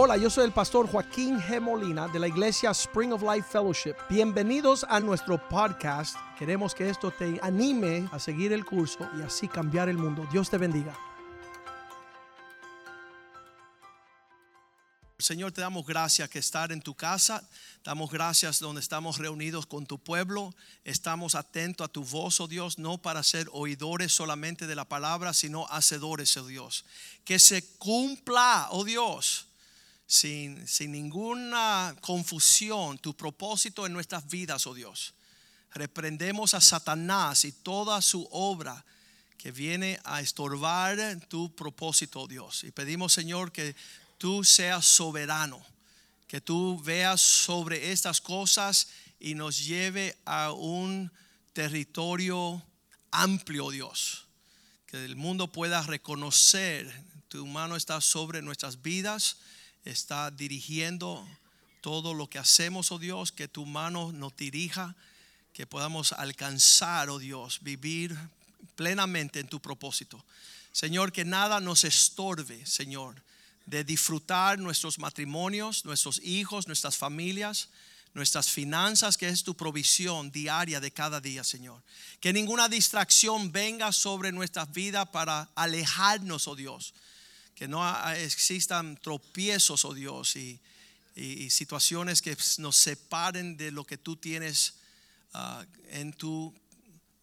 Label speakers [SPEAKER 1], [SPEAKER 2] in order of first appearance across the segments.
[SPEAKER 1] Hola, yo soy el pastor Joaquín G. Molina de la iglesia Spring of Life Fellowship. Bienvenidos a nuestro podcast. Queremos que esto te anime a seguir el curso y así cambiar el mundo. Dios te bendiga. Señor, te damos gracias que estar en tu casa. Damos gracias donde estamos reunidos con tu pueblo. Estamos atentos a tu voz, oh Dios, no para ser oidores solamente de la palabra, sino hacedores, oh Dios. Que se cumpla, oh Dios, sin, sin ninguna confusión tu propósito en nuestras vidas, oh Dios. Reprendemos a Satanás y toda su obra que viene a estorbar tu propósito, oh Dios. Y pedimos, Señor, que tú seas soberano, que tú veas sobre estas cosas y nos lleve a un territorio amplio, Dios. Que el mundo pueda reconocer tu mano está sobre nuestras vidas, está dirigiendo todo lo que hacemos, oh Dios, que tu mano nos dirija, que podamos alcanzar, oh Dios, vivir plenamente en tu propósito. Señor, que nada nos estorbe, Señor, de disfrutar nuestros matrimonios, nuestros hijos, nuestras familias, nuestras finanzas, que es tu provisión diaria de cada día, Señor. Que ninguna distracción venga sobre nuestras vidas para alejarnos, oh Dios. Que no existan tropiezos, oh Dios, y, situaciones que nos separen de lo que tú tienes ah, en tu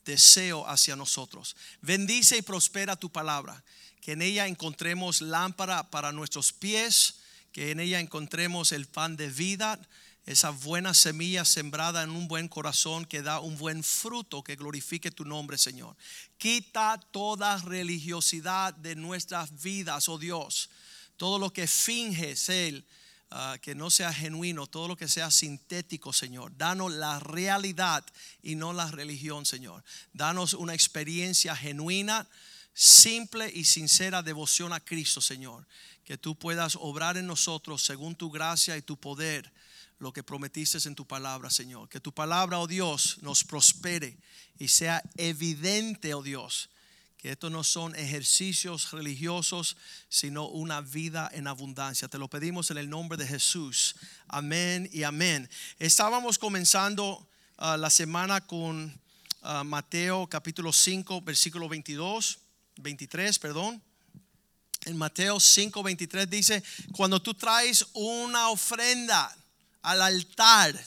[SPEAKER 1] deseo hacia nosotros. Bendice y prospera tu palabra que en ella encontremos lámpara para nuestros pies, que en ella encontremos el pan de vida, esa buena semilla sembrada en un buen corazón que da un buen fruto que glorifique tu nombre, Señor. Quita toda religiosidad de nuestras vidas, oh Dios. Todo lo que finge ser, ah, que no sea genuino, todo lo que sea sintético, Señor. Danos la realidad y no la religión, Señor. Danos una experiencia genuina simple y sincera devoción a Cristo, Señor. Que tú puedas obrar en nosotros según tu gracia y tu poder lo que prometiste en tu palabra, Señor. Que tu palabra, oh Dios, nos prospere y sea evidente, oh Dios, que estos no son ejercicios religiosos, sino una vida en abundancia. Te lo pedimos en el nombre de Jesús. Amén y amén. Estábamos comenzando ah, la semana con ah, Mateo capítulo 5, versículo 22. 23, perdón. En Mateo 5, 23 dice, cuando tú traes una ofrenda al altar.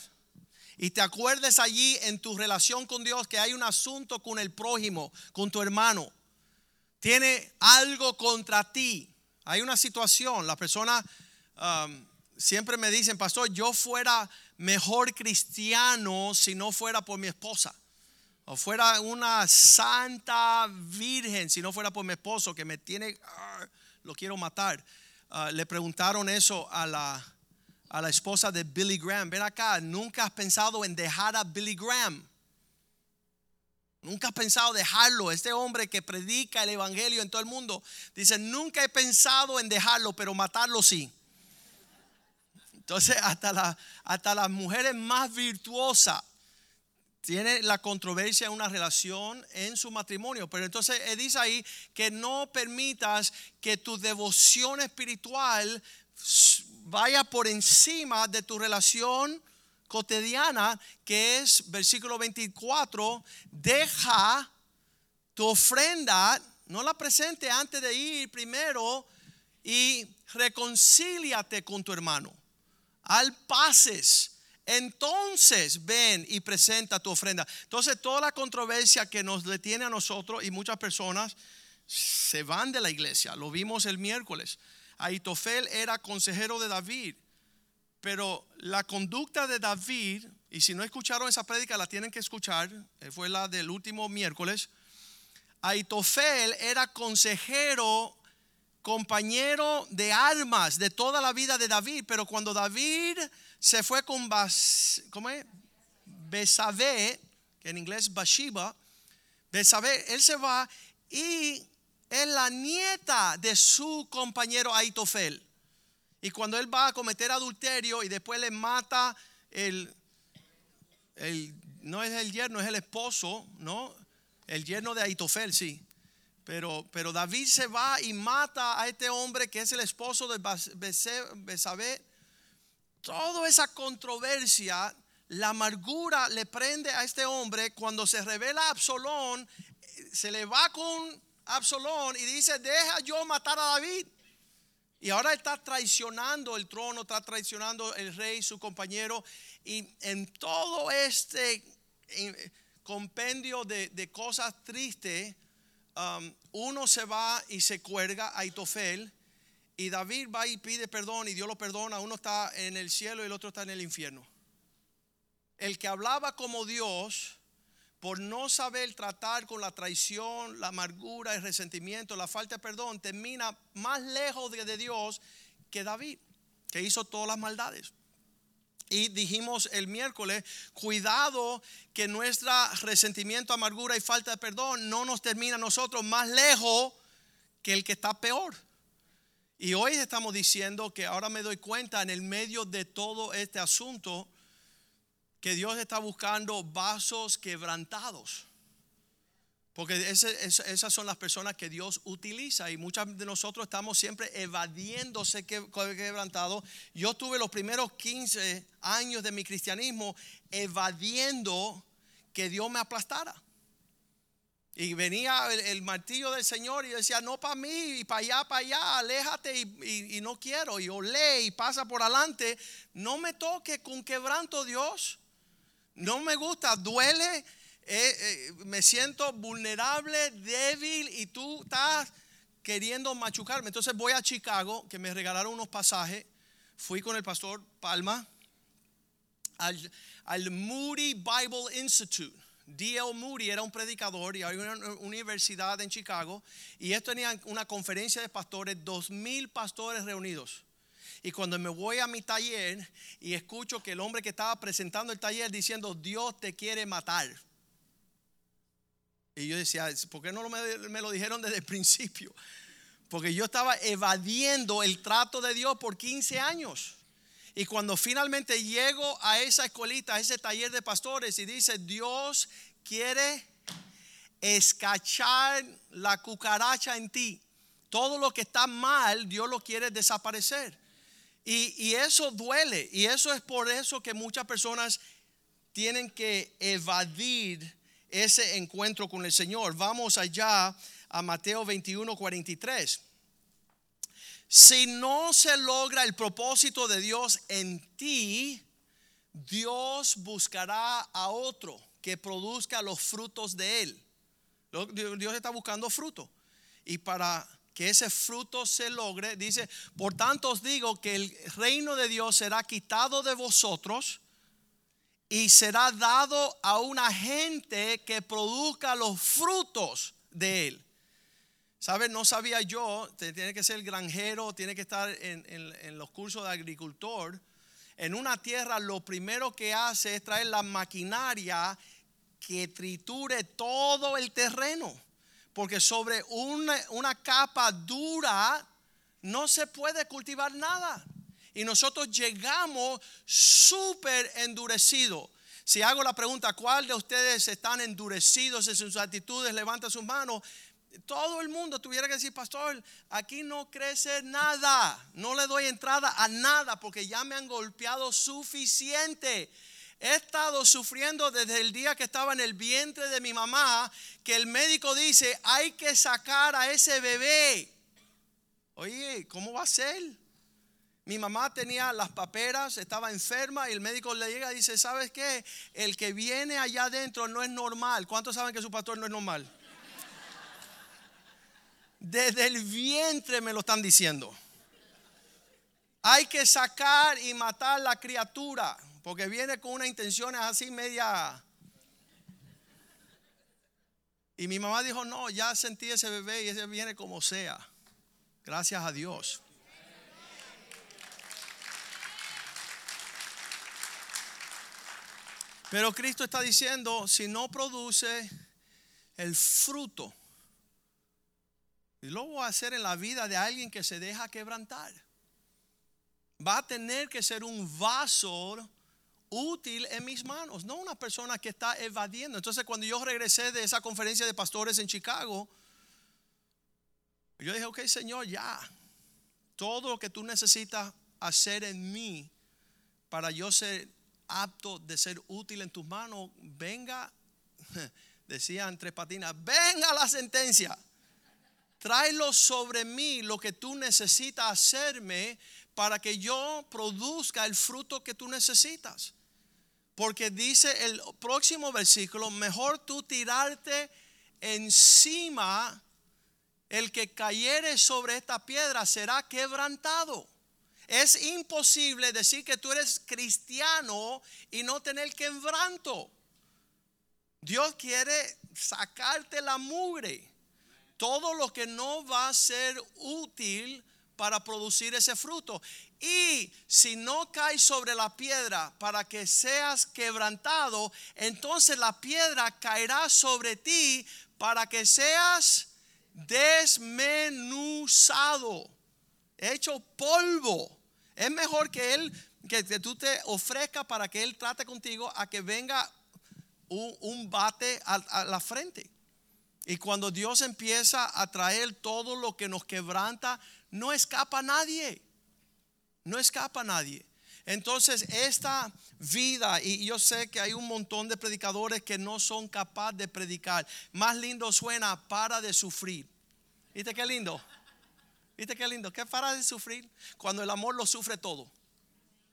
[SPEAKER 1] Y te acuerdes allí en tu relación con Dios que hay un asunto con el prójimo, con tu hermano, tiene algo contra ti, hay una situación, la persona um, siempre me dicen, pastor, yo fuera mejor cristiano si no fuera por mi esposa. O fuera una santa virgen, si no fuera por mi esposo que me tiene, ah, lo quiero matar. Ah, le preguntaron eso a la, a la esposa de Billy Graham. Ven acá, nunca has pensado en dejar a Billy Graham. Nunca has pensado dejarlo. Este hombre que predica el evangelio en todo el mundo. Dice, nunca he pensado en dejarlo, pero matarlo sí. Entonces, hasta, la, hasta las mujeres más virtuosas tiene la controversia en una relación en su matrimonio. Pero entonces dice ahí que no permitas que tu devoción espiritual vaya por encima de tu relación cotidiana, que es versículo 24, deja tu ofrenda, no la presente antes de ir primero y reconcíliate con tu hermano. Al pases entonces ven y presenta tu ofrenda. Entonces toda la controversia que nos detiene a nosotros y muchas personas se van de la iglesia. Lo vimos el miércoles. Aitofel era consejero de David, pero la conducta de David, y si no escucharon esa prédica la tienen que escuchar, eh, fue la del último miércoles. Aitofel era consejero compañero de armas de toda la vida de David, pero cuando David se fue con Bas, ¿cómo es? Besabé, que en inglés Bathsheba, Besabé, él se va y es la nieta de su compañero Aitofel. Y cuando él va a cometer adulterio y después le mata el, el no es el yerno, es el esposo, ¿no? El yerno de Aitofel, sí. Pero, pero David se va y mata a este hombre que es el esposo de Besabé. Toda esa controversia, la amargura le prende a este hombre cuando se revela Absalón, se le va con Absalón y dice, deja yo matar a David. Y ahora está traicionando el trono, está traicionando el rey, su compañero. Y en todo este eh, compendio de, cosas tristes, um, uno se va y se cuelga a Itofel. Y David va y pide perdón y Dios lo perdona. Uno está en el cielo y el otro está en el infierno. El que hablaba como Dios, por no saber tratar con la traición, la amargura, el resentimiento, la falta de perdón, termina más lejos de, Dios que David, que hizo todas las maldades. Y dijimos el miércoles, cuidado que nuestro resentimiento, amargura y falta de perdón no nos termina a nosotros más lejos que el que está peor. Y hoy estamos diciendo que ahora me doy cuenta en el medio de todo este asunto que Dios está buscando vasos quebrantados. Porque esas son las personas que Dios utiliza y muchas de nosotros estamos siempre evadiéndose quebrantado. Yo tuve los primeros 15 años de mi cristianismo evadiendo que Dios me aplastara. Y venía el, martillo del Señor y decía, no para mí, y para allá, para allá, aléjate y, no quiero. Y olé y pasa por adelante. No me toque con quebranto Dios. No me gusta, duele, eh, eh, me siento vulnerable, débil y tú estás queriendo machucarme. Entonces voy a Chicago, que me regalaron unos pasajes. Fui con el pastor Palma al, Moody Bible Institute. D.L. Moody era un predicador y hay una universidad en Chicago y ellos tenían una conferencia de pastores, dos mil pastores reunidos. Y cuando me voy a mi taller y escucho que el hombre que estaba presentando el taller diciendo, Dios te quiere matar. Y yo decía, ¿por qué no me, lo dijeron desde el principio? Porque yo estaba evadiendo el trato de Dios por 15 años. Y cuando finalmente llego a esa escuelita, a ese taller de pastores y dice, Dios quiere escachar la cucaracha en ti. Todo lo que está mal, Dios lo quiere desaparecer. Y, eso duele. Y eso es por eso que muchas personas tienen que evadir ese encuentro con el Señor. Vamos allá a Mateo 21, 43. Si no se logra el propósito de Dios en ti, Dios buscará a otro que produzca los frutos de él. Dios está buscando fruto. Y para que ese fruto se logre, dice, por tanto os digo que el reino de Dios será quitado de vosotros y será dado a una gente que produzca los frutos de él. ¿Sabes? No sabía yo, tiene que ser granjero, tiene que estar en, los cursos de agricultor. En una tierra lo primero que hace es traer la maquinaria que triture todo el terreno. Porque sobre una, una capa dura no se puede cultivar nada. Y nosotros llegamos súper endurecidos. Si hago la pregunta, ¿cuál de ustedes están endurecidos en sus actitudes? Levanta sus manos todo el mundo tuviera que decir, pastor, aquí no crece nada, no le doy entrada a nada porque ya me han golpeado suficiente. He estado sufriendo desde el día que estaba en el vientre de mi mamá, que el médico dice, hay que sacar a ese bebé. Oye, ¿cómo va a ser? Mi mamá tenía las paperas, estaba enferma y el médico le llega y dice, ¿sabes qué? El que viene allá adentro no es normal. ¿Cuántos saben que su pastor no es normal? Desde el vientre me lo están diciendo. Hay que sacar y matar la criatura, porque viene con una intención así media... Y mi mamá dijo, no, ya sentí ese bebé y ese viene como sea. Gracias a Dios. Pero Cristo está diciendo, si no produce el fruto y lo voy a hacer en la vida de alguien que se deja quebrantar. Va a tener que ser un vaso útil en mis manos, no una persona que está evadiendo. Entonces cuando yo regresé de esa conferencia de pastores en Chicago, Yo dije, ok, Señor, ya. Todo lo que tú necesitas hacer en mí para yo ser apto de ser útil en tus manos, venga, decía entre patinas, venga la sentencia. Tráelo sobre mí lo que tú necesitas hacerme para que yo produzca el fruto que tú necesitas. Porque dice el próximo versículo, mejor tú tirarte encima, el que cayere sobre esta piedra será quebrantado. Es imposible decir que tú eres cristiano y no tener quebranto. Dios quiere sacarte la mugre. Todo lo que no va a ser útil para producir ese fruto. Y si no caes sobre la piedra para que seas quebrantado, entonces la piedra caerá sobre ti para que seas desmenuzado, hecho polvo. Es mejor que Él, que, tú te ofrezcas para que Él trate contigo a que venga un, bate a, la frente. Y cuando Dios empieza a traer todo lo que nos quebranta, no escapa nadie. No escapa nadie. Entonces, esta vida, y yo sé que hay un montón de predicadores que no son capaces de predicar. Más lindo suena para de sufrir. ¿Viste qué lindo? ¿Viste qué lindo? ¿Qué para de sufrir? Cuando el amor lo sufre todo.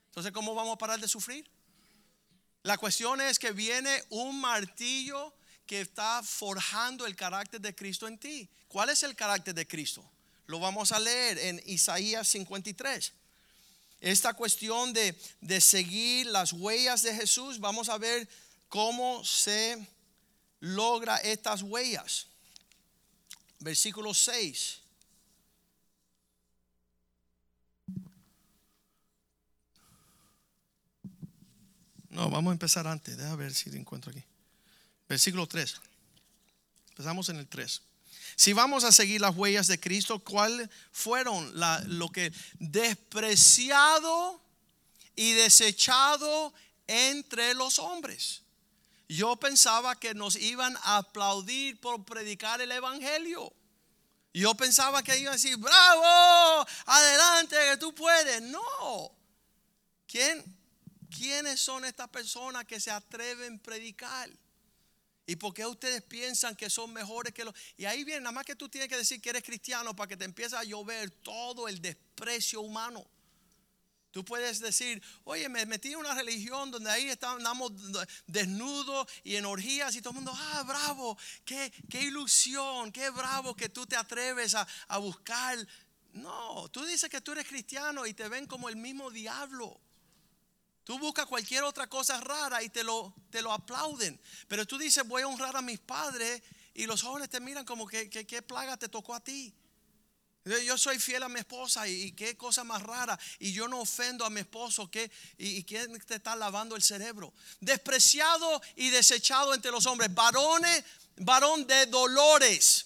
[SPEAKER 1] Entonces, ¿cómo vamos a parar de sufrir? La cuestión es que viene un martillo que está forjando el carácter de Cristo en ti. ¿Cuál es el carácter de Cristo? Lo vamos a leer en Isaías 53. Esta cuestión de, de seguir las huellas de Jesús, vamos a ver cómo se logra estas huellas. Versículo 6. No, vamos a empezar antes. Deja ver si encuentro aquí. Versículo 3. Empezamos en el 3. Si vamos a seguir las huellas de Cristo, ¿cuáles fueron lo que despreciado y desechado entre los hombres? Yo pensaba que nos iban a aplaudir por predicar el Evangelio. Yo pensaba que iban a decir, bravo, adelante, que tú puedes. No. ¿Quién, ¿Quiénes son estas personas que se atreven a predicar? ¿Y por qué ustedes piensan que son mejores que los? Y ahí viene, nada más que tú tienes que decir que eres cristiano para que te empiece a llover todo el desprecio humano. Tú puedes decir, oye, me metí en una religión donde ahí estamos desnudos y en orgías y todo el mundo, ah, bravo, qué, qué ilusión, qué bravo que tú te atreves a, a buscar. No, tú dices que tú eres cristiano y te ven como el mismo diablo. Tú buscas cualquier otra cosa rara y te lo, te lo aplauden. Pero tú dices, voy a honrar a mis padres y los jóvenes te miran como que, qué plaga te tocó a ti. Yo soy fiel a mi esposa y, qué cosa más rara. Y yo no ofendo a mi esposo. ¿qué, y, quién te está lavando el cerebro? Despreciado y desechado entre los hombres. Varones, varón de dolores.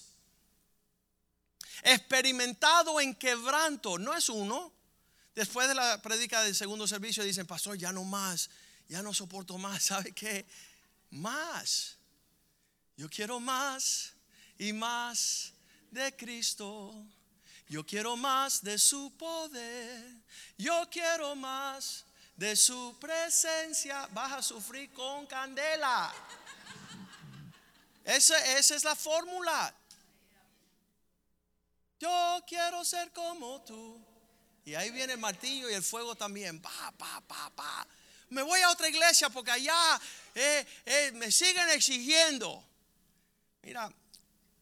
[SPEAKER 1] Experimentado en quebranto. No es uno, Después de la predica del segundo servicio dicen, pastor, ya no más, ya no soporto más. ¿Sabe qué? Más. Yo quiero más y más de Cristo. Yo quiero más de su poder. Yo quiero más de su presencia. Vas a sufrir con candela. Esa, esa es la fórmula. Yo quiero ser como tú. Y ahí viene el martillo y el fuego también. Pa, pa, pa, pa. Me voy a otra iglesia porque allá eh, eh, me siguen exigiendo. Mira,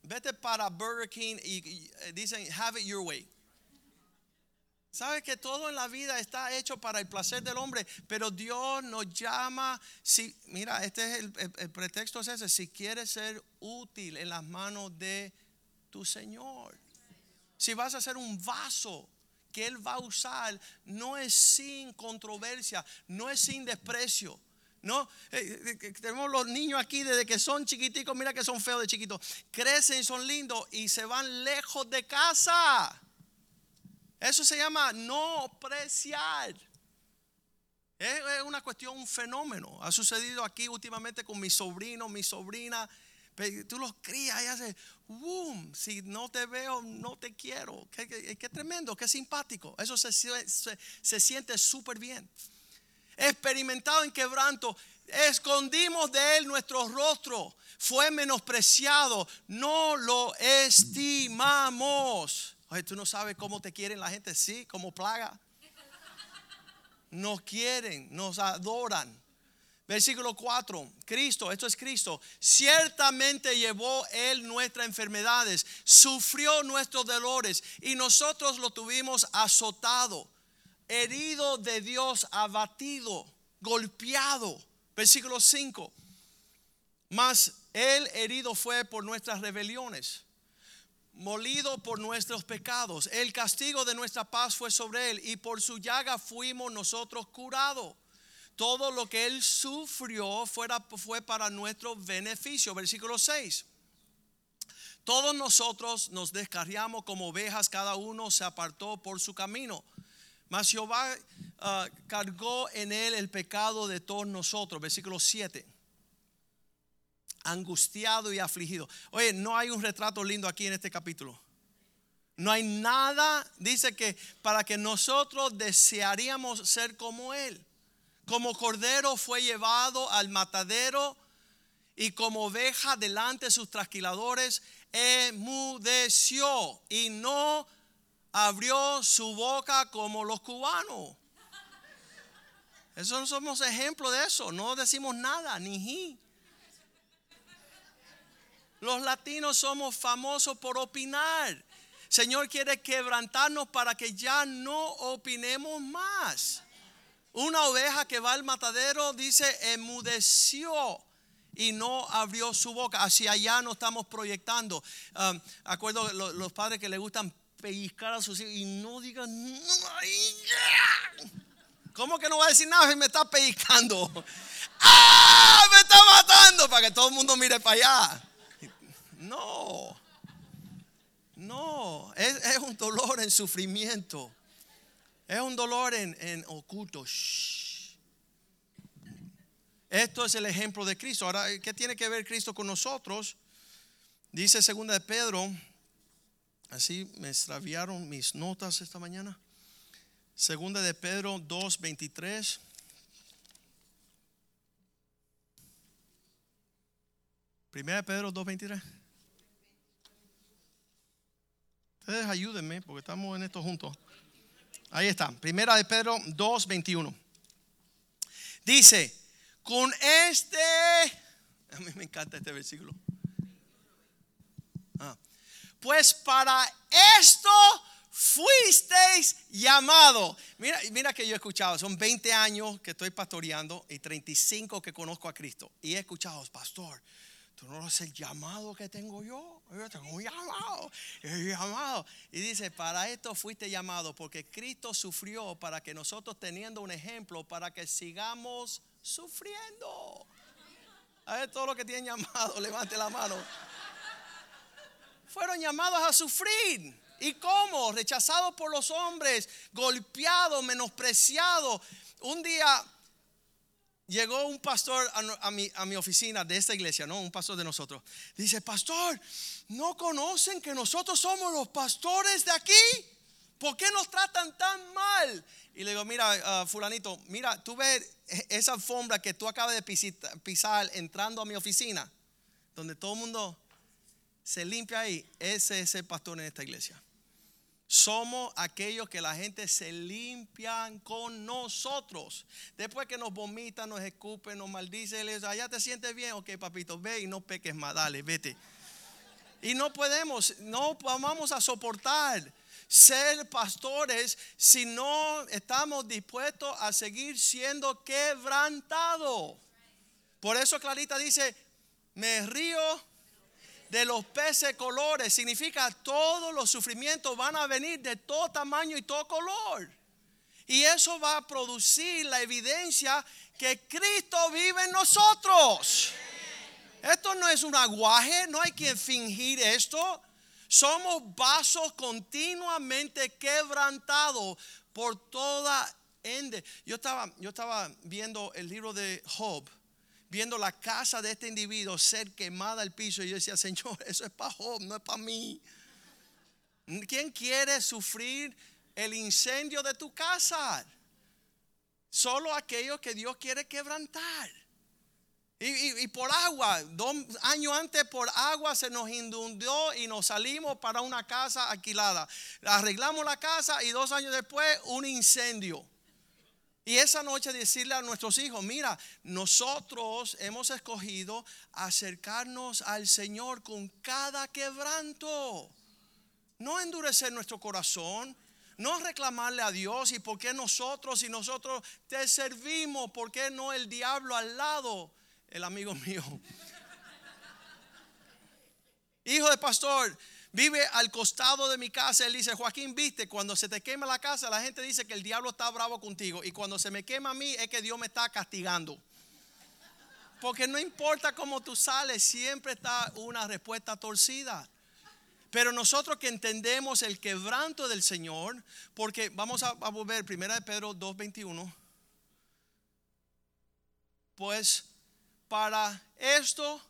[SPEAKER 1] vete para Burger King y, eh, dicen, have it your way. Sabes que todo en la vida está hecho para el placer del hombre, pero Dios nos llama. Si, mira, este es el, el pretexto es ese: si quieres ser útil en las manos de tu Señor, si vas a ser un vaso que Él va a usar no es sin controversia, no es sin desprecio. No, eh, eh, tenemos los niños aquí desde que son chiquiticos, mira que son feos de chiquitos, crecen y son lindos y se van lejos de casa. Eso se llama no preciar. Es una cuestión, un fenómeno. Ha sucedido aquí últimamente con mi sobrino, mi sobrina tú los crías y haces, boom, si no te veo, no te quiero. Qué, tremendo, qué simpático. Eso se, se- se siente súper bien. Experimentado en quebranto, escondimos de él nuestro rostro. Fue menospreciado, no lo estimamos. Oye, tú no sabes cómo te quieren la gente, sí, como plaga. Nos quieren, nos adoran. Versículo 4, Cristo, esto es Cristo, ciertamente llevó Él nuestras enfermedades, sufrió nuestros dolores y nosotros lo tuvimos azotado, herido de Dios, abatido, golpeado. Versículo 5, mas Él herido fue por nuestras rebeliones, molido por nuestros pecados. El castigo de nuestra paz fue sobre Él y por su llaga fuimos nosotros curados todo lo que él sufrió fuera, fue para nuestro beneficio. Versículo 6. Todos nosotros nos descarriamos como ovejas, cada uno se apartó por su camino. Mas Jehová ah, cargó en él el pecado de todos nosotros. Versículo 7. Angustiado y afligido. Oye, no hay un retrato lindo aquí en este capítulo. No hay nada, dice que para que nosotros desearíamos ser como él. Como cordero fue llevado al matadero y como oveja delante de sus trasquiladores emudeció y no abrió su boca como los cubanos. Eso no somos ejemplo de eso. No decimos nada, ni ji. Los latinos somos famosos por opinar. Señor quiere quebrantarnos para que ya no opinemos más. Una oveja que va al matadero dice emudeció y no abrió su boca. Hacia allá nos estamos proyectando. Acuerdo lo- los padres que le gustan pellizcar a sus hijos y no digan. ¿Cómo que no va a decir nada si me está pellizcando? ¡Ah! Me está matando para que todo el mundo mire para allá. No. No, es, es un dolor en sufrimiento. Es un dolor en, en oculto. Esto es el ejemplo de Cristo. Ahora, ¿qué tiene que ver Cristo con nosotros? Dice segunda de Pedro. Así me extraviaron mis notas esta mañana. Segunda de Pedro 2:23. Primera de Pedro 2:23. Ustedes ayúdenme porque estamos en esto juntos. Ahí está. Primera de Pedro 2:21. Dice, con este, a mí me encanta este versículo. Ah, pues para esto fuisteis llamado. Mira, mira que yo he escuchado, son 20 años que estoy pastoreando y 35 que conozco a Cristo. Y he escuchado, pastor, tú no eres el llamado que tengo yo. Yo tengo un llamado, llamado. Y dice, para esto fuiste llamado, porque Cristo sufrió para que nosotros teniendo un ejemplo, para que sigamos sufriendo. A ver, todos los que tienen llamado, levante la mano. Fueron llamados a sufrir. ¿Y cómo? Rechazados por los hombres, golpeados, menospreciados. Un día llegó un pastor a, mi, a mi oficina de esta iglesia, ¿no? Un pastor de nosotros. Dice, pastor, ¿no conocen que nosotros somos los pastores de aquí? ¿Por qué nos tratan tan mal? Y le digo, mira, ah, fulanito, mira, tú ves esa alfombra que tú acabas de pisar entrando a mi oficina, donde todo el mundo se limpia ahí. Ese es el pastor en esta iglesia. Somos aquellos que la gente se limpian con nosotros. Después que nos vomitan, nos escupen, nos maldicen, les allá te sientes bien, ok papito, ve y no peques más, dale, vete. Y no podemos, no vamos a soportar ser pastores si no estamos dispuestos a seguir siendo quebrantados. Por eso Clarita dice, me río de los peces colores. Significa todos los sufrimientos van a venir de todo tamaño y todo color. Y eso va a producir la evidencia que Cristo vive en nosotros. Esto no es un aguaje, no hay que fingir esto. Somos vasos continuamente quebrantados por toda ende. Yo estaba, yo estaba viendo el libro de Job viendo la casa de este individuo ser quemada al piso. Y yo decía, Señor, eso es para Job, no es para mí. ¿Quién quiere sufrir el incendio de tu casa? Solo aquellos que Dios quiere quebrantar. Y, por agua, dos años antes por agua se nos inundó y nos salimos para una casa alquilada. Arreglamos la casa y dos años después un incendio. Y esa noche decirle a nuestros hijos, mira, nosotros hemos escogido acercarnos al Señor con cada quebranto. No endurecer nuestro corazón, no reclamarle a Dios y por qué nosotros y nosotros te servimos, por qué no el diablo al lado el amigo mío. Hijo de pastor, vive al costado de mi casa. Él dice, Joaquín, viste, cuando se te quema la casa, la gente dice que el diablo está bravo contigo. Y cuando se me quema a mí, es que Dios me está castigando. Porque no importa cómo tú sales, siempre está una respuesta torcida. Pero nosotros que entendemos el quebranto del Señor, porque vamos a, volver, primera de Pedro 2.21, pues para esto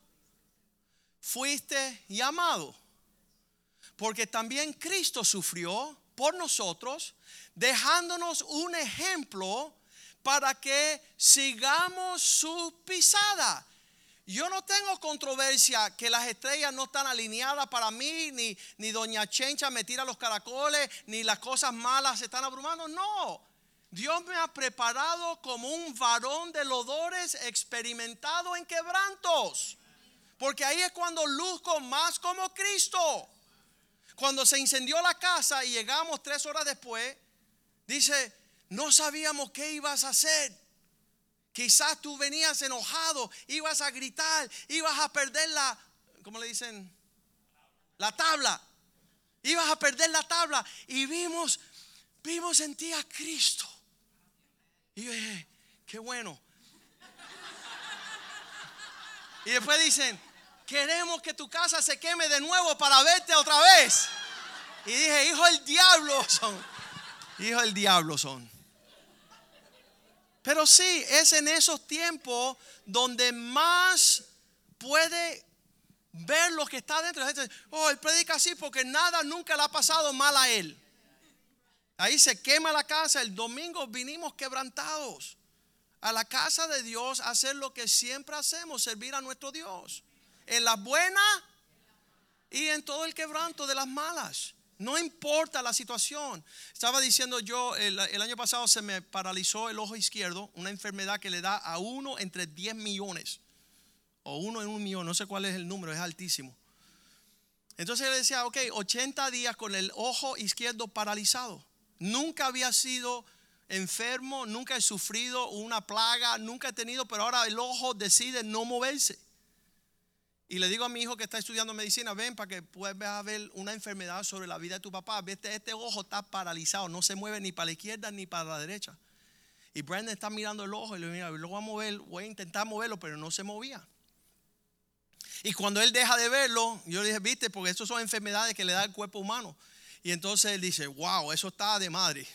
[SPEAKER 1] fuiste llamado. Porque también Cristo sufrió por nosotros, dejándonos un ejemplo para que sigamos su pisada. Yo no tengo controversia que las estrellas no están alineadas para mí, ni, ni Doña Chencha me tira los caracoles, ni las cosas malas se están abrumando. No, Dios me ha preparado como un varón de lodores experimentado en quebrantos. Porque ahí es cuando luzco más como Cristo. Cuando se incendió la casa y llegamos tres horas después, dice, no sabíamos qué ibas a hacer. Quizás tú venías enojado, ibas a gritar, ibas a perder la, ¿cómo le dicen? La tabla. Ibas a perder la tabla. Y vimos, vimos en ti a Cristo. Y dije, qué bueno. Y después dicen, queremos que tu casa se queme de nuevo para verte otra vez. Y dije, hijo del diablo son. Hijo del diablo son. Pero sí, es en esos tiempos donde más puede ver lo que está dentro. Oh, él predica así porque nada nunca le ha pasado mal a él. Ahí se quema la casa. El domingo vinimos quebrantados a la casa de Dios a hacer lo que siempre hacemos, servir a nuestro Dios. En la buena y en todo el quebranto de las malas. No importa la situación. Estaba diciendo yo, el, año pasado se me paralizó el ojo izquierdo, una enfermedad que le da a uno entre 10 millones. O uno en un millón, no sé cuál es el número, es altísimo. Entonces le decía, ok, 80 días con el ojo izquierdo paralizado. Nunca había sido enfermo, nunca he sufrido una plaga, nunca he tenido, pero ahora el ojo decide no moverse. Y le digo a mi hijo que está estudiando medicina, ven para que puedas ver una enfermedad sobre la vida de tu papá. Este, este ojo está paralizado, no se mueve ni para la izquierda ni para la derecha. Y Brandon está mirando el ojo y le digo, lo voy a mover, voy a intentar moverlo, pero no se movía. Y cuando él deja de verlo, yo le dije, viste, porque estas son enfermedades que le da el cuerpo humano. Y entonces él dice, wow, eso está de madre.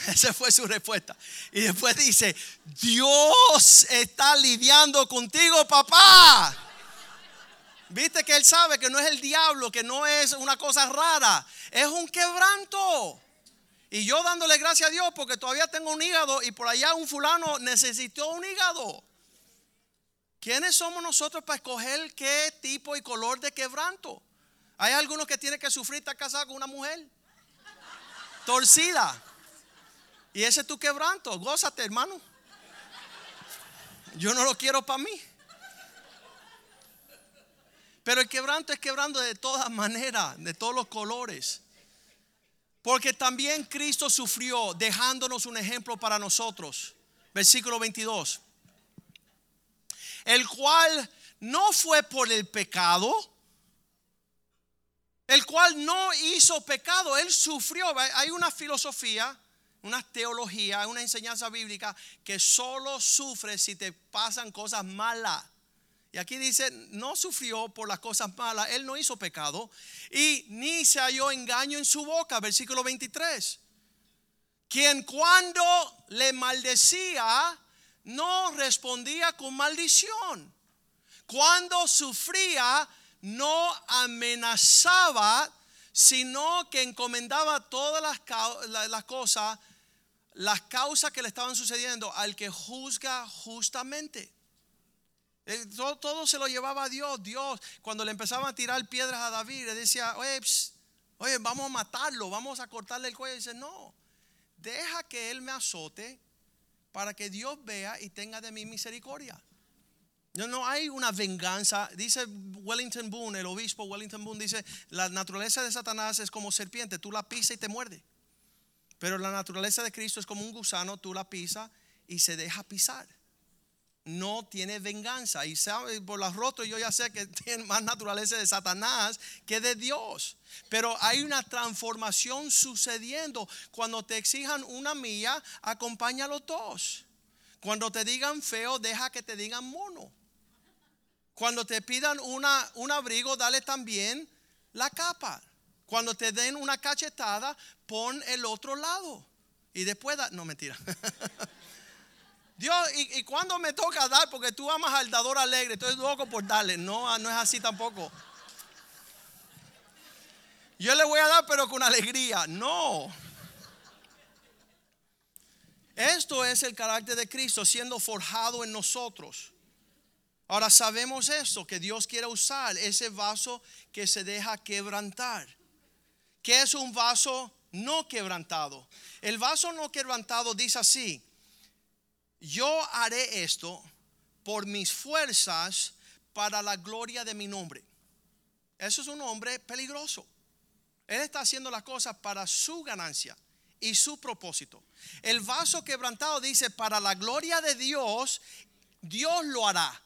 [SPEAKER 1] Esa fue su respuesta. Y después dice, Dios está lidiando contigo, papá. Viste que él sabe que no es el diablo, que no es una cosa rara, es un quebranto. Y yo dándole gracias a Dios porque todavía tengo un hígado y por allá un fulano necesitó un hígado. ¿Quiénes somos nosotros para escoger qué tipo y color de quebranto? Hay algunos que tienen que sufrir estar casado con una mujer torcida. Y ese es tu quebranto. Gózate, hermano. Yo no lo quiero para mí. Pero el quebranto es quebrando de todas maneras, de todos los colores. Porque también Cristo sufrió dejándonos un ejemplo para nosotros. Versículo 22. El cual no fue por el pecado el cual no hizo pecado, él sufrió. Hay una filosofía, una teología, una enseñanza bíblica que solo sufre si te pasan cosas malas. Y aquí dice, no sufrió por las cosas malas, él no hizo pecado y ni se halló engaño en su boca, versículo 23. Quien cuando le maldecía, no respondía con maldición. Cuando sufría, no amenazaba, sino que encomendaba todas las, las cosas, las causas que le estaban sucediendo al que juzga justamente. Eh, todo, se lo llevaba a Dios. Dios, cuando le empezaban a tirar piedras a David, le decía, oye, oye, vamos a matarlo, vamos a cortarle el cuello. Y dice, no, deja que él me azote para que Dios vea y tenga de mí misericordia. No, no hay una venganza. Dice Wellington Boone, el obispo Wellington Boone, dice, la naturaleza de Satanás es como serpiente, tú la pisas y te muerde. Pero la naturaleza de Cristo es como un gusano, tú la pisas y se deja pisar no tiene venganza. Y sabe, por las rotos yo ya sé que tiene más naturaleza de Satanás que de Dios. Pero hay una transformación sucediendo. Cuando te exijan una milla, acompaña a dos. Cuando te digan feo, deja que te digan mono. Cuando te pidan una, un abrigo, dale también la capa. Cuando te den una cachetada, pon el otro lado. Y después, da, no mentira. Dios, ¿y, cuando me toca dar? Porque tú amas al dador alegre, entonces loco por darle. No, no es así tampoco. Yo le voy a dar, pero con alegría. No. Esto es el carácter de Cristo siendo forjado en nosotros. Ahora sabemos esto, que Dios quiere usar ese vaso que se deja quebrantar. ¿Qué es un vaso no quebrantado? El vaso no quebrantado dice así, yo haré esto por mis fuerzas para la gloria de mi nombre. Eso es un hombre peligroso. Él está haciendo las cosas para su ganancia y su propósito. El vaso quebrantado dice, para la gloria de Dios, Dios lo hará.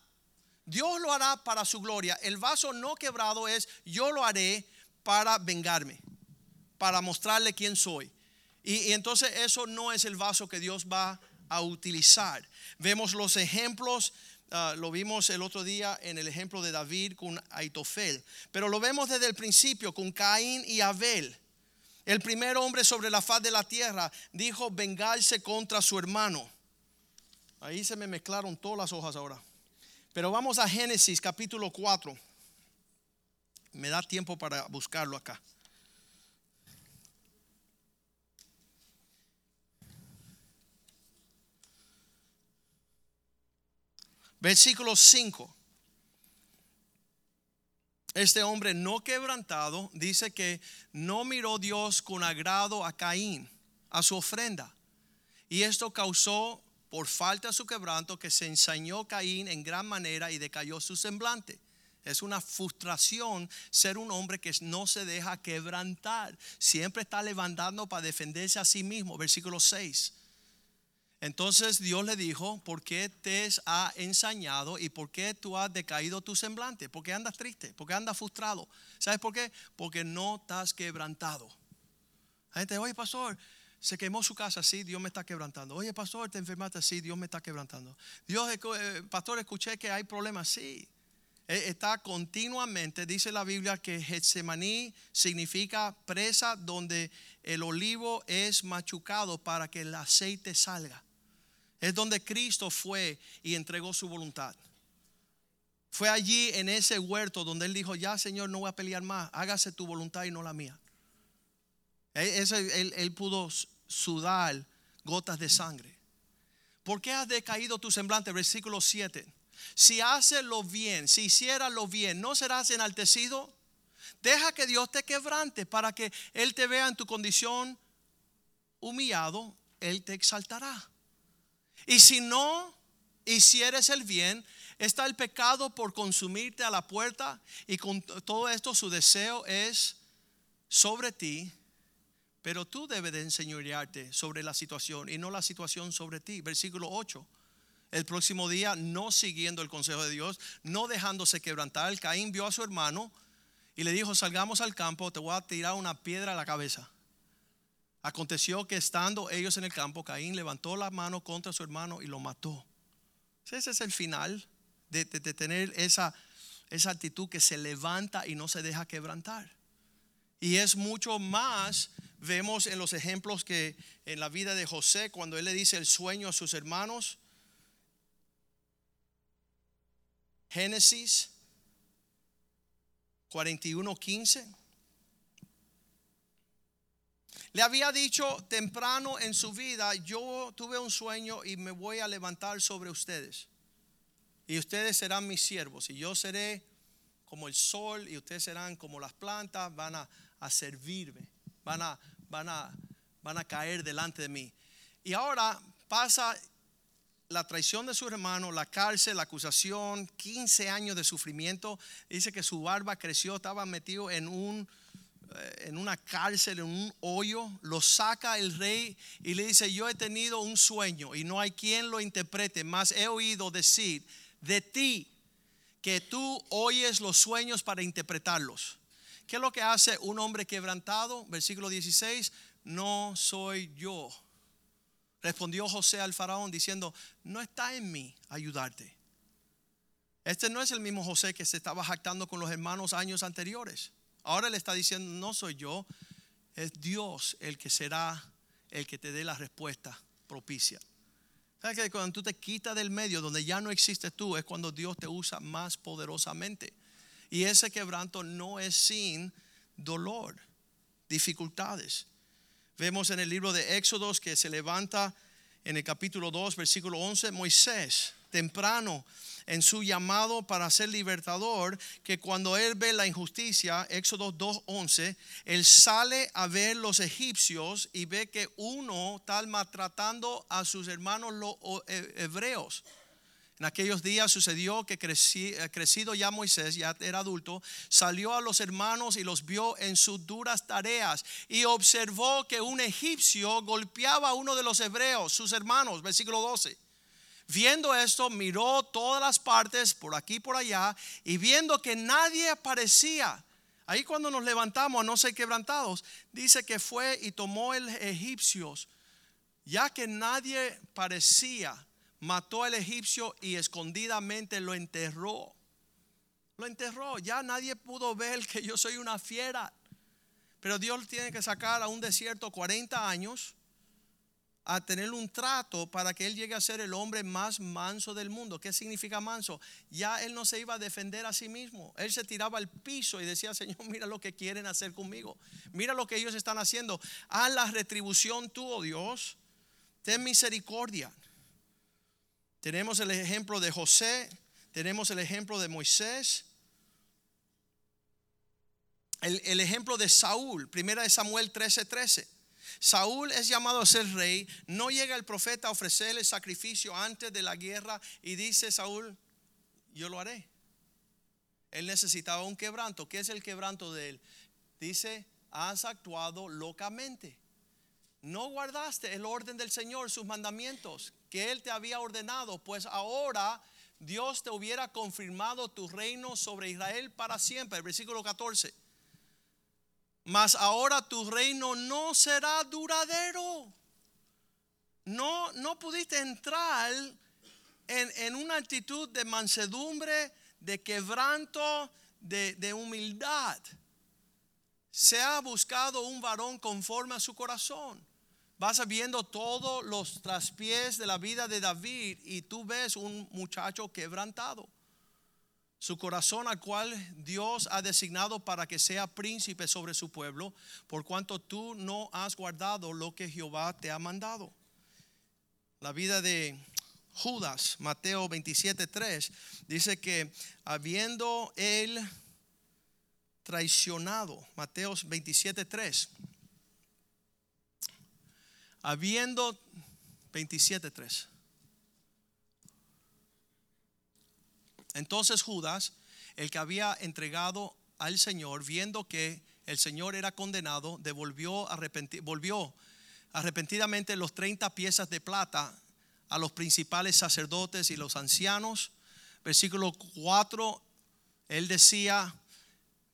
[SPEAKER 1] Dios lo hará para su gloria. El vaso no quebrado es, yo lo haré para vengarme, para mostrarle quién soy. Y, entonces eso no es el vaso que Dios va a utilizar. Vemos los ejemplos, ah, lo vimos el otro día en el ejemplo de David con Aitofel, pero lo vemos desde el principio con Caín y Abel. El primer hombre sobre la faz de la tierra dijo vengarse contra su hermano. Ahí se me mezclaron todas las hojas ahora. Pero vamos a Génesis capítulo 4. Me da tiempo para buscarlo acá. Versículo 5. Este hombre no quebrantado dice que no miró Dios con agrado a Caín, a su ofrenda. Y esto causó por falta de su quebranto que se ensañó Caín en gran manera y decayó su semblante. Es una frustración ser un hombre que no se deja quebrantar. Siempre está levantando para defenderse a sí mismo. Versículo 6. Entonces Dios le dijo, ¿por qué te ha ensañado y por qué tú has decaído tu semblante? ¿Por qué andas triste? ¿Por qué andas frustrado? ¿Sabes por qué? Porque no estás quebrantado. La gente, oye pastor, se quemó su casa, sí, Dios me está quebrantando. Oye pastor, te enfermaste, sí, Dios me está quebrantando. Dios, eh, pastor, escuché que hay problemas, sí. E, está continuamente, dice la Biblia, que Getsemaní significa presa donde el olivo es machucado para que el aceite salga. Es donde Cristo fue y entregó su voluntad. Fue allí en ese huerto donde él dijo, ya Señor, no voy a pelear más, hágase tu voluntad y no la mía. Él, pudo sudar gotas de sangre. ¿Por qué has decaído tu semblante? Versículo 7. Si haces lo bien, si hicieras lo bien, ¿no serás enaltecido? Deja que Dios te quebrante para que Él te vea en tu condición humillado, Él te exaltará. Y si no hicieres el bien, está el pecado por consumirte a la puerta y con todo esto su deseo es sobre ti, pero tú debes de enseñorearte sobre la situación y no la situación sobre ti. Versículo 8. El próximo día, no siguiendo el consejo de Dios, no dejándose quebrantar, Caín vio a su hermano y le dijo, salgamos al campo, te voy a tirar una piedra a la cabeza. Aconteció que estando ellos en el campo, Caín levantó la mano contra su hermano y lo mató. Ese es el final de, tener esa, esa actitud que se levanta y no se deja quebrantar. Y es mucho más, vemos en los ejemplos que en la vida de José, cuando él le dice el sueño a sus hermanos, Génesis 41:15. Le había dicho temprano en su vida, yo tuve un sueño y me voy a levantar sobre ustedes. Y ustedes serán mis siervos y yo seré como el sol y ustedes serán como las plantas, van a, servirme, van a, van, a, van a caer delante de mí. Y ahora pasa la traición de su hermano, la cárcel, la acusación, 15 años de sufrimiento. Dice que su barba creció, estaba metido en un en una cárcel, en un hoyo, lo saca el rey y le dice, yo he tenido un sueño y no hay quien lo interprete, más he oído decir de ti que tú oyes los sueños para interpretarlos. ¿Qué es lo que hace un hombre quebrantado? Versículo 16, no soy yo. Respondió José al faraón diciendo, no está en mí ayudarte. Este no es el mismo José que se estaba jactando con los hermanos años anteriores. Ahora le está diciendo, no soy yo, es Dios el que será el que te dé la respuesta propicia. ¿Sabes que cuando tú te quitas del medio donde ya no existes tú es cuando Dios te usa más poderosamente? Y ese quebranto no es sin dolor, dificultades. Vemos en el libro de Éxodos que se levanta en el capítulo 2, versículo 11, Moisés, temprano en su llamado para ser libertador, que cuando él ve la injusticia, Éxodo 2.11, él sale a ver los egipcios y ve que uno está maltratando a sus hermanos los eh, hebreos. En aquellos días sucedió que eh, crecido ya Moisés, ya era adulto, salió a los hermanos y los vio en sus duras tareas y observó que un egipcio golpeaba a uno de los hebreos, sus hermanos, versículo 12. Viendo esto, miró todas las partes, por aquí por allá, y viendo que nadie aparecía, ahí cuando nos levantamos a no ser quebrantados, dice que fue y tomó el egipcio, ya que nadie parecía mató al egipcio y escondidamente lo enterró. Lo enterró. Ya nadie pudo ver que yo soy una fiera. Pero Dios tiene que sacar a un desierto 40 años a tener un trato para que él llegue a ser el hombre más manso del mundo. ¿Qué significa manso? Ya él no se iba a defender a sí mismo. Él se tiraba al piso y decía, Señor, mira lo que quieren hacer conmigo. Mira lo que ellos están haciendo. Haz la retribución tú, oh Dios. Ten misericordia. Tenemos el ejemplo de José, tenemos el ejemplo de Moisés, el, ejemplo de Saúl, primera de Samuel 13:13. 13. Saúl es llamado a ser rey, no llega el profeta a ofrecerle sacrificio antes de la guerra y dice Saúl, yo lo haré. Él necesitaba un quebranto. ¿Qué es el quebranto de él? Dice, has actuado locamente. No guardaste el orden del Señor, sus mandamientos que Él te había ordenado, pues ahora Dios te hubiera confirmado tu reino sobre Israel para siempre. Versículo 14. Mas ahora tu reino no será duradero. No, no pudiste entrar en, en una actitud de mansedumbre, de quebranto, de, de humildad. Se ha buscado un varón conforme a su corazón vas viendo todos los traspiés de la vida de David y tú ves un muchacho quebrantado. Su corazón al cual Dios ha designado para que sea príncipe sobre su pueblo, por cuanto tú no has guardado lo que Jehová te ha mandado. La vida de Judas, Mateo 27:3, dice que habiendo él traicionado, Mateo 27:3, habiendo 27.3. Entonces Judas, el que había entregado al Señor, viendo que el Señor era condenado, devolvió volvió arrepentidamente los 30 piezas de plata a los principales sacerdotes y los ancianos. Versículo 4, él decía,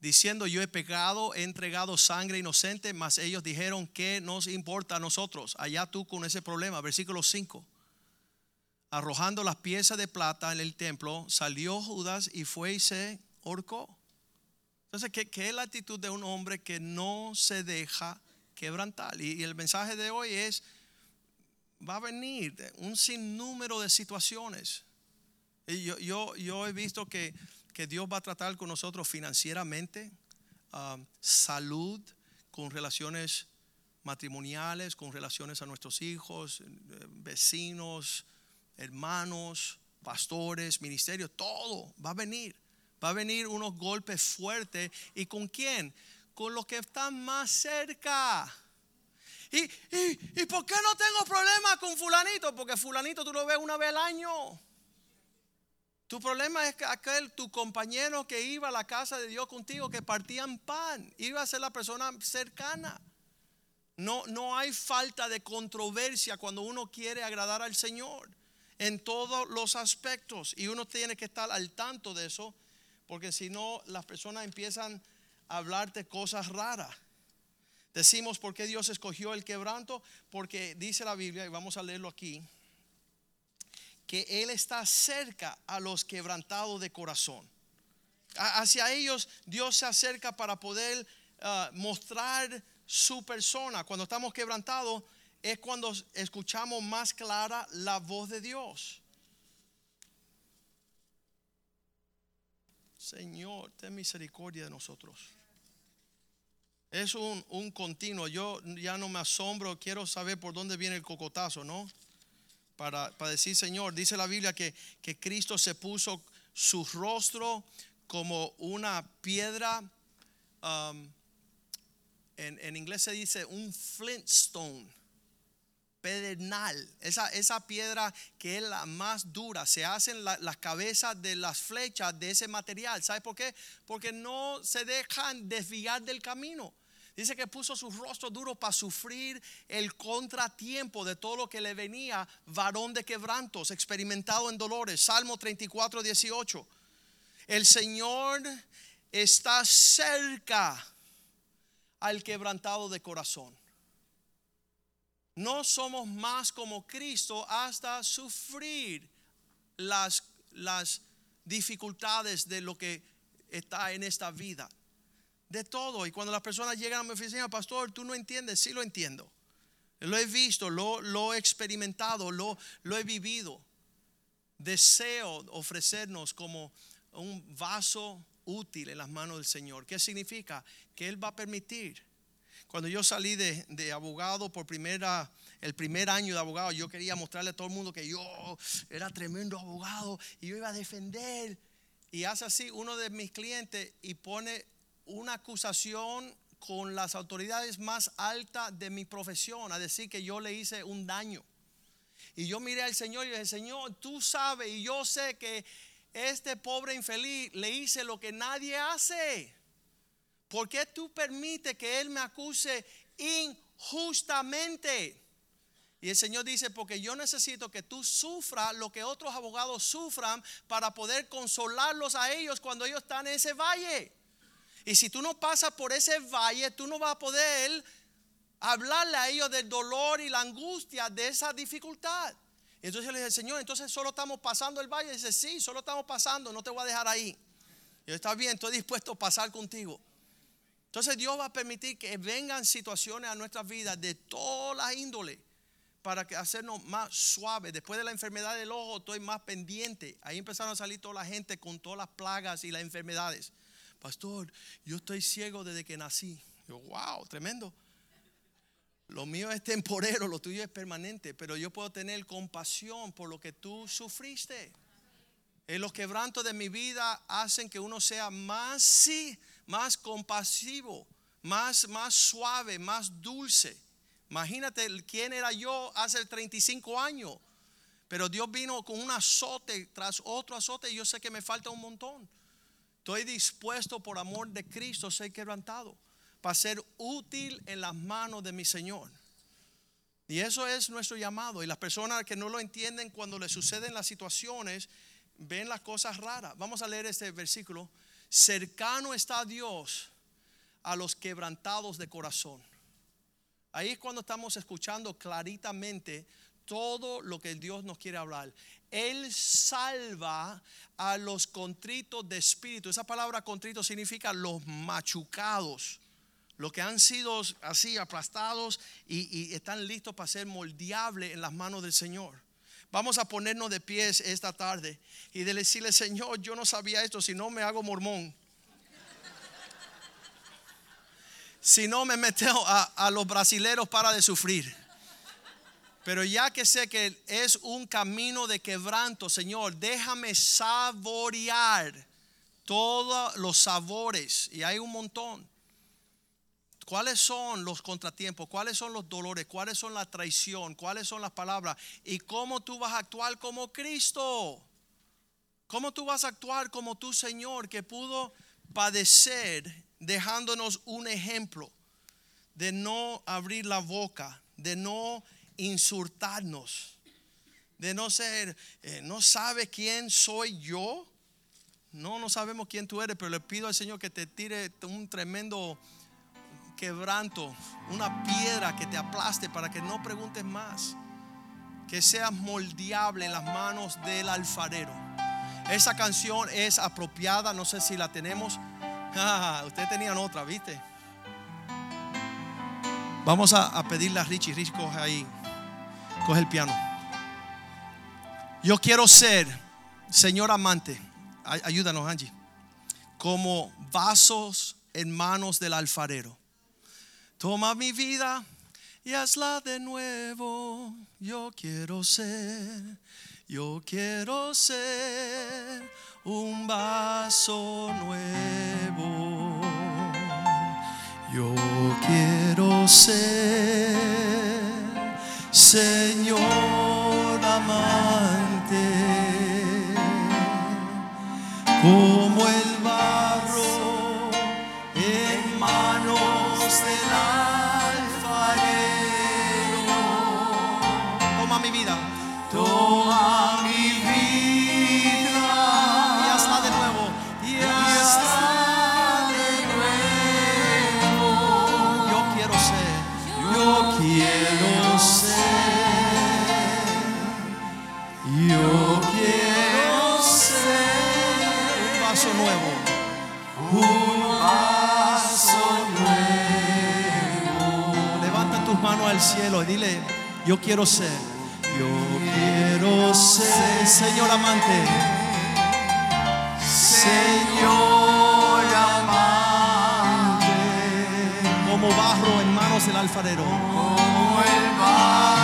[SPEAKER 1] diciendo yo he pecado, he entregado sangre inocente, mas ellos dijeron que nos importa a nosotros, allá tú con ese problema. Versículo 5. Arrojando las piezas de plata en el templo, salió Judas y fue y se ahorcó. Entonces, ¿qué, ¿qué, es la actitud de un hombre que no se deja quebrantar? Y, el mensaje de hoy es, va a venir un sinnúmero de situaciones Yo, yo, yo he visto que, que Dios va a tratar con nosotros financieramente, um, salud, con relaciones matrimoniales, con relaciones a nuestros hijos, eh, vecinos, hermanos, pastores, ministerios, todo va a venir. Va a venir unos golpes fuertes. ¿Y con quién? Con los que están más cerca. ¿Y, y, y por qué no tengo problema con fulanito? Porque fulanito tú lo ves una vez al año. Tu problema es que aquel, tu compañero que iba a la casa de Dios contigo, que partían pan, iba a ser la persona cercana. No, no hay falta de controversia cuando uno quiere agradar al Señor en todos los aspectos. Y uno tiene que estar al tanto de eso, porque si no, las personas empiezan a hablarte cosas raras. Decimos por qué Dios escogió el quebranto, porque dice la Biblia, y vamos a leerlo aquí, que Él está cerca a los quebrantados de corazón. Hacia ellos Dios se acerca para poder ah, mostrar su persona. Cuando estamos quebrantados es cuando escuchamos más clara la voz de Dios. Señor, ten misericordia de nosotros. Es un, continuo. Yo ya no me asombro, quiero saber por dónde viene el cocotazo, ¿no? Para, decir, Señor, dice la Biblia que, que Cristo se puso su rostro como una piedra. Um, en, en inglés se dice un flintstone pedernal, esa, esa piedra que es la más dura, se hacen las cabezas de las flechas de ese material. ¿Sabe por qué? Porque no se dejan desviar del camino. Dice que puso su rostro duro para sufrir el contratiempo de todo lo que le venía, varón de quebrantos, experimentado en dolores. Salmo 34, 18. El Señor está cerca al quebrantado de corazón no somos más como Cristo hasta sufrir las, las dificultades de lo que está en esta vida. De todo. Y cuando las personas llegan a mi oficina, pastor, tú no entiendes, sí lo entiendo. Lo he visto, lo, he experimentado, lo, lo he vivido. Deseo ofrecernos como un vaso útil en las manos del Señor. ¿Qué significa? Que Él va a permitir cuando yo salí de, abogado por primera, el primer año de abogado, yo quería mostrarle a todo el mundo que yo era tremendo abogado y yo iba a defender. Y hace así uno de mis clientes y pone una acusación con las autoridades más altas de mi profesión, a decir que yo le hice un daño. Y yo miré al Señor y dije, Señor, tú sabes y yo sé que este pobre infeliz le hice lo que nadie hace. ¿Por qué tú permites que Él me acuse injustamente? Y el Señor dice, porque yo necesito que tú sufras lo que otros abogados sufran para poder consolarlos a ellos cuando ellos están en ese valle. Y si tú no pasas por ese valle, tú no vas a poder hablarle a ellos del dolor y la angustia de esa dificultad. Y entonces le dije, Señor, entonces solo estamos pasando el valle. Y dice, sí, solo estamos pasando, no te voy a dejar ahí. Yo, está bien, estoy dispuesto a pasar contigo. Entonces Dios va a permitir que vengan situaciones a nuestras vidas de todas las índoles para que hacernos más suaves. Después de la enfermedad del ojo estoy más pendiente. Ahí empezaron a salir toda la gente con todas las plagas y las enfermedades. Pastor, yo estoy ciego desde que nací. Yo, wow, tremendo. Lo mío es temporero, lo tuyo es permanente, pero yo puedo tener compasión por lo que tú sufriste. En los quebrantos de mi vida hacen que uno sea más, sí, más compasivo, más, más suave, más dulce. Imagínate quién era yo hace 35 años. Pero Dios vino con un azote tras otro azote y yo sé que me falta un montón. Estoy dispuesto por amor de Cristo ser quebrantado para ser útil en las manos de mi Señor. Y eso es nuestro llamado. Y las personas que no lo entienden cuando les suceden las situaciones, ven las cosas raras. Vamos a leer este versículo. Cercano está Dios a los quebrantados de corazón. Ahí es cuando estamos escuchando claritamente todo lo que Dios nos quiere hablar. Él salva a los contritos de espíritu. Esa palabra contrito significa los machucados, los que han sido así aplastados y, y están listos para ser moldeables en las manos del Señor. Vamos a ponernos de pies esta tarde y de decirle, Señor, yo no sabía esto, si no me hago mormón. Si no me meto a, a los brasileros para de sufrir. Pero ya que sé que es un camino de quebranto, Señor, déjame saborear todos los sabores. Y hay un montón. ¿Cuáles son los contratiempos? ¿Cuáles son los dolores? ¿Cuáles son la traición? ¿Cuáles son las palabras? ¿Y cómo tú vas a actuar como Cristo? ¿Cómo tú vas a actuar como tu Señor que pudo padecer dejándonos un ejemplo de no abrir la boca, de no insultarnos, de no ser, eh, no sabe quién soy yo. No, no sabemos quién tú eres, pero le pido al Señor que te tire un tremendo quebranto, una piedra que te aplaste para que no preguntes más. Que seas moldeable en las manos del alfarero. Esa canción es apropiada, no sé si la tenemos. Ah, ustedes tenían otra, ¿viste? Vamos a, a pedirle a Richie. Richie coge ahí. Coge el piano. Yo quiero ser, Señor amante, ayúdanos Angie, como vasos en manos del alfarero. Toma mi vida y hazla de nuevo. Yo quiero ser, yo quiero ser un vaso nuevo. Yo quiero ser Señor amante, como el barro en manos del alfarero. Dile, yo quiero ser, yo quiero ser, Señor amante, Señor amante, como barro en manos del alfarero. Como el barro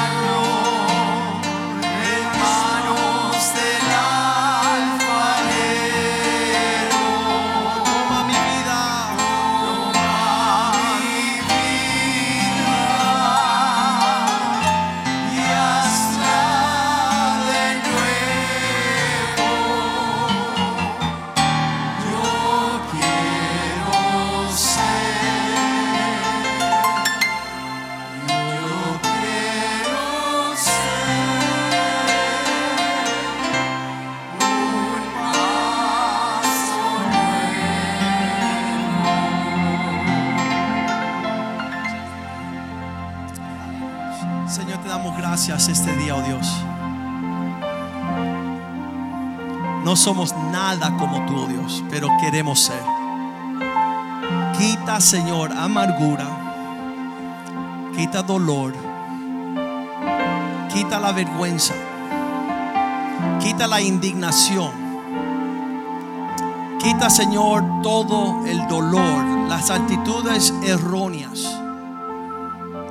[SPEAKER 1] gracias este día, oh Dios. No somos nada como tú, oh Dios, pero queremos ser. Quita, Señor, amargura. Quita dolor. Quita la vergüenza. Quita la indignación. Quita, Señor, todo el dolor, las actitudes erróneas.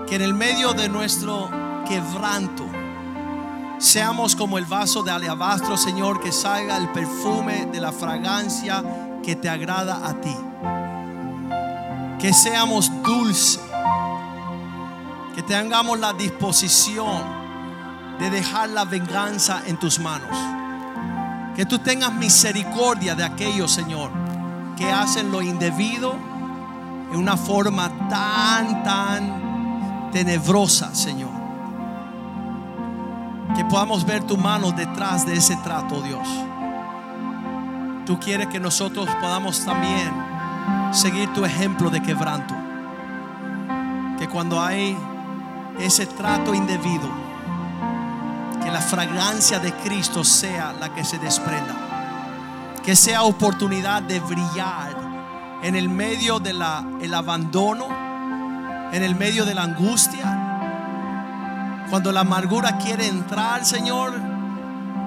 [SPEAKER 1] Que en el medio de nuestro quebranto seamos como el vaso de alabastro, Señor, que salga el perfume de la fragancia que te agrada a ti. Que seamos dulces. Que tengamos la disposición de dejar la venganza en tus manos. Que tú tengas misericordia de aquellos, Señor, que hacen lo indebido en una forma tan, tan tenebrosa, Señor. Que podamos ver tu mano detrás de ese trato, Dios. Tú quieres que nosotros podamos también seguir tu ejemplo de quebranto. Que cuando hay ese trato indebido, que la fragancia de Cristo sea la que se desprenda. Que sea oportunidad de brillar en el medio del el abandono, en el medio de la angustia. Cuando la amargura quiere entrar, Señor,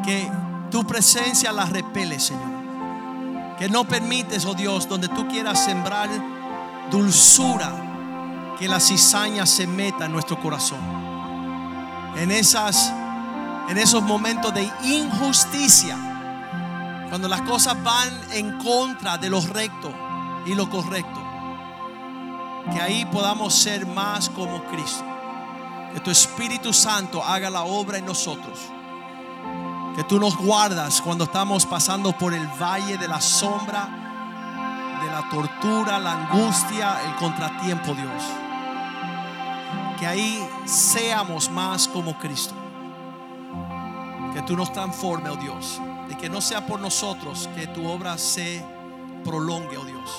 [SPEAKER 1] que tu presencia la repele, Señor. Que no permites, oh Dios, donde tú quieras sembrar dulzura, que la cizaña se meta en nuestro corazón. En esas en esos momentos de injusticia, cuando las cosas van en contra de lo recto y lo correcto, que ahí podamos ser más como Cristo. Que tu Espíritu Santo haga la obra en nosotros. Que tú nos guardas cuando estamos pasando por el valle de la sombra, de la tortura, la angustia, el contratiempo, Dios. Que ahí seamos más como Cristo. Que tú nos transforme, oh Dios. Y que no sea por nosotros que tu obra se prolongue, oh Dios.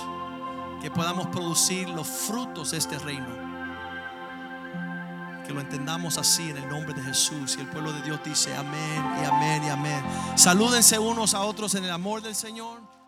[SPEAKER 1] Que podamos producir los frutos de este reino. Que lo entendamos así en el nombre de Jesús. Y el pueblo de Dios dice amén y amén y amén. Salúdense unos a otros en el amor del Señor.